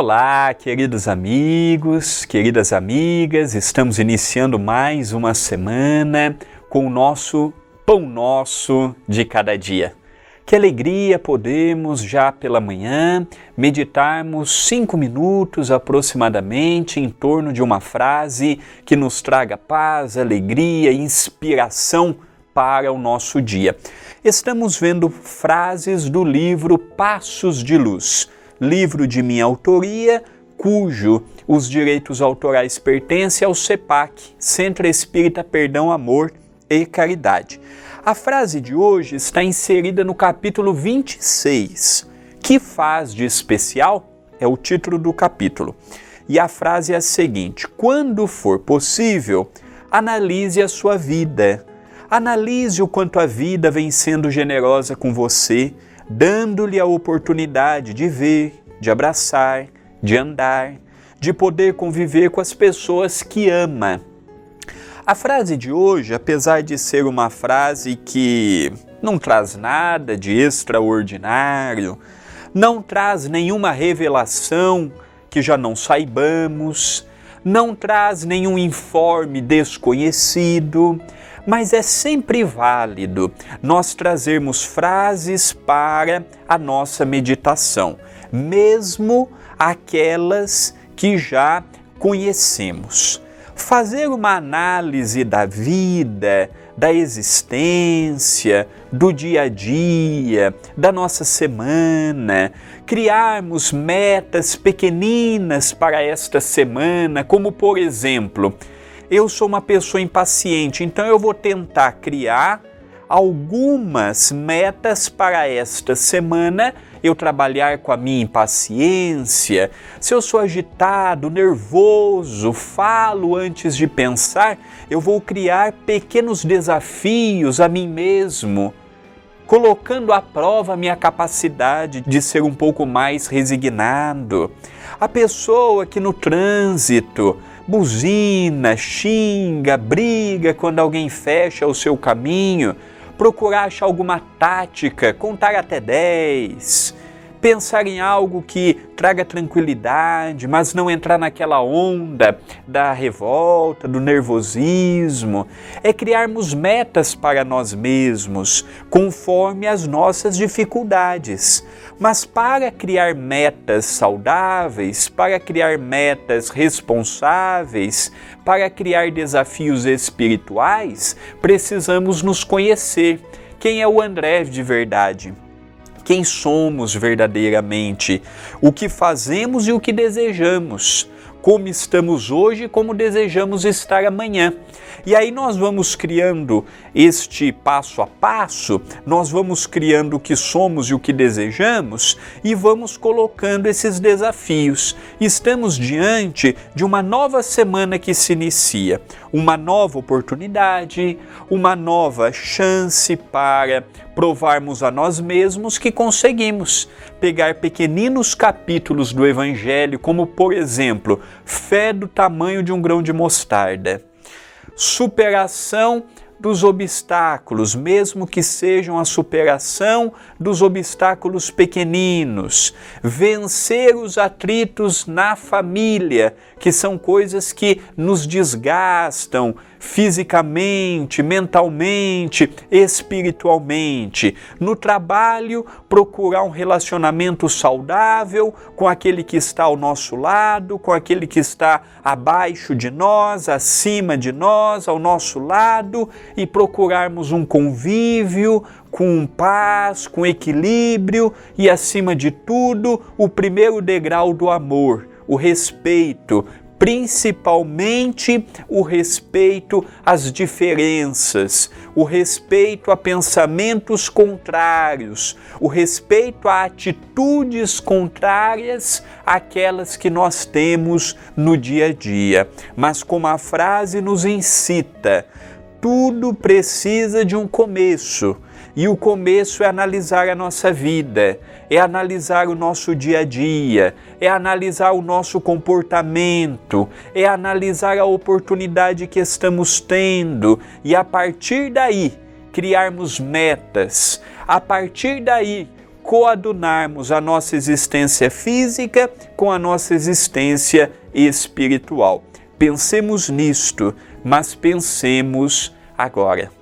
Olá, queridos amigos, queridas amigas, estamos iniciando mais uma semana com o nosso Pão Nosso de cada dia. Que alegria podemos já pela manhã meditarmos cinco minutos aproximadamente em torno de uma frase que nos traga paz, alegria, inspiração para o nosso dia. Estamos vendo frases do livro Passos de Luz livro de minha autoria, cujo os direitos autorais pertencem ao CEPAC, Centro Espírita Perdão, Amor e Caridade. A frase de hoje está inserida no capítulo 26. Que faz de especial? É o título do capítulo. E a frase é a seguinte: Quando for possível, analise a sua vida. Analise o quanto a vida vem sendo generosa com você, dando-lhe a oportunidade de ver, de abraçar, de andar, de poder conviver com as pessoas que ama. A frase de hoje, apesar de ser uma frase que não traz nada de extraordinário, não traz nenhuma revelação que já não saibamos, não traz nenhum informe desconhecido, mas é sempre válido nós trazermos frases para a nossa meditação, mesmo aquelas que já conhecemos. Fazer uma análise da vida, da existência, do dia a dia, da nossa semana, criarmos metas pequeninas para esta semana, como por exemplo, eu sou uma pessoa impaciente, então eu vou tentar criar algumas metas para esta semana. Eu trabalhar com a minha impaciência, se eu sou agitado, nervoso, falo antes de pensar, eu vou criar pequenos desafios a mim mesmo, colocando à prova a minha capacidade de ser um pouco mais resignado. A pessoa que no trânsito buzina, xinga, briga quando alguém fecha o seu caminho, procurar achar alguma tática, contar até 10, pensar em algo que traga tranquilidade, mas não entrar naquela onda da revolta, do nervosismo. É criarmos metas para nós mesmos, conforme as nossas dificuldades. Mas para criar metas saudáveis, para criar metas responsáveis, para criar desafios espirituais, precisamos nos conhecer. Quem é o André de verdade? Quem somos verdadeiramente, o que fazemos e o que desejamos, como estamos hoje e como desejamos estar amanhã. E aí nós vamos criando este passo a passo, nós vamos criando o que somos e o que desejamos e vamos colocando esses desafios. Estamos diante de uma nova semana que se inicia, uma nova oportunidade, uma nova chance para provarmos a nós mesmos que conseguimos pegar pequeninos capítulos do Evangelho, como por exemplo, fé do tamanho de um grão de mostarda. Superação dos obstáculos, mesmo que sejam a superação dos obstáculos pequeninos, vencer os atritos na família, que são coisas que nos desgastam, fisicamente, mentalmente, espiritualmente. No trabalho, procurar um relacionamento saudável com aquele que está ao nosso lado, com aquele que está abaixo de nós, acima de nós, ao nosso lado e procurarmos um convívio com paz, com equilíbrio e, acima de tudo, o primeiro degrau do amor, o respeito principalmente o respeito às diferenças, o respeito a pensamentos contrários, o respeito a atitudes contrárias àquelas que nós temos no dia a dia. Mas como a frase nos incita, tudo precisa de um começo. E o começo é analisar a nossa vida, é analisar o nosso dia a dia, é analisar o nosso comportamento, é analisar a oportunidade que estamos tendo e a partir daí criarmos metas, a partir daí coadunarmos a nossa existência física com a nossa existência espiritual. Pensemos nisto, mas pensemos agora.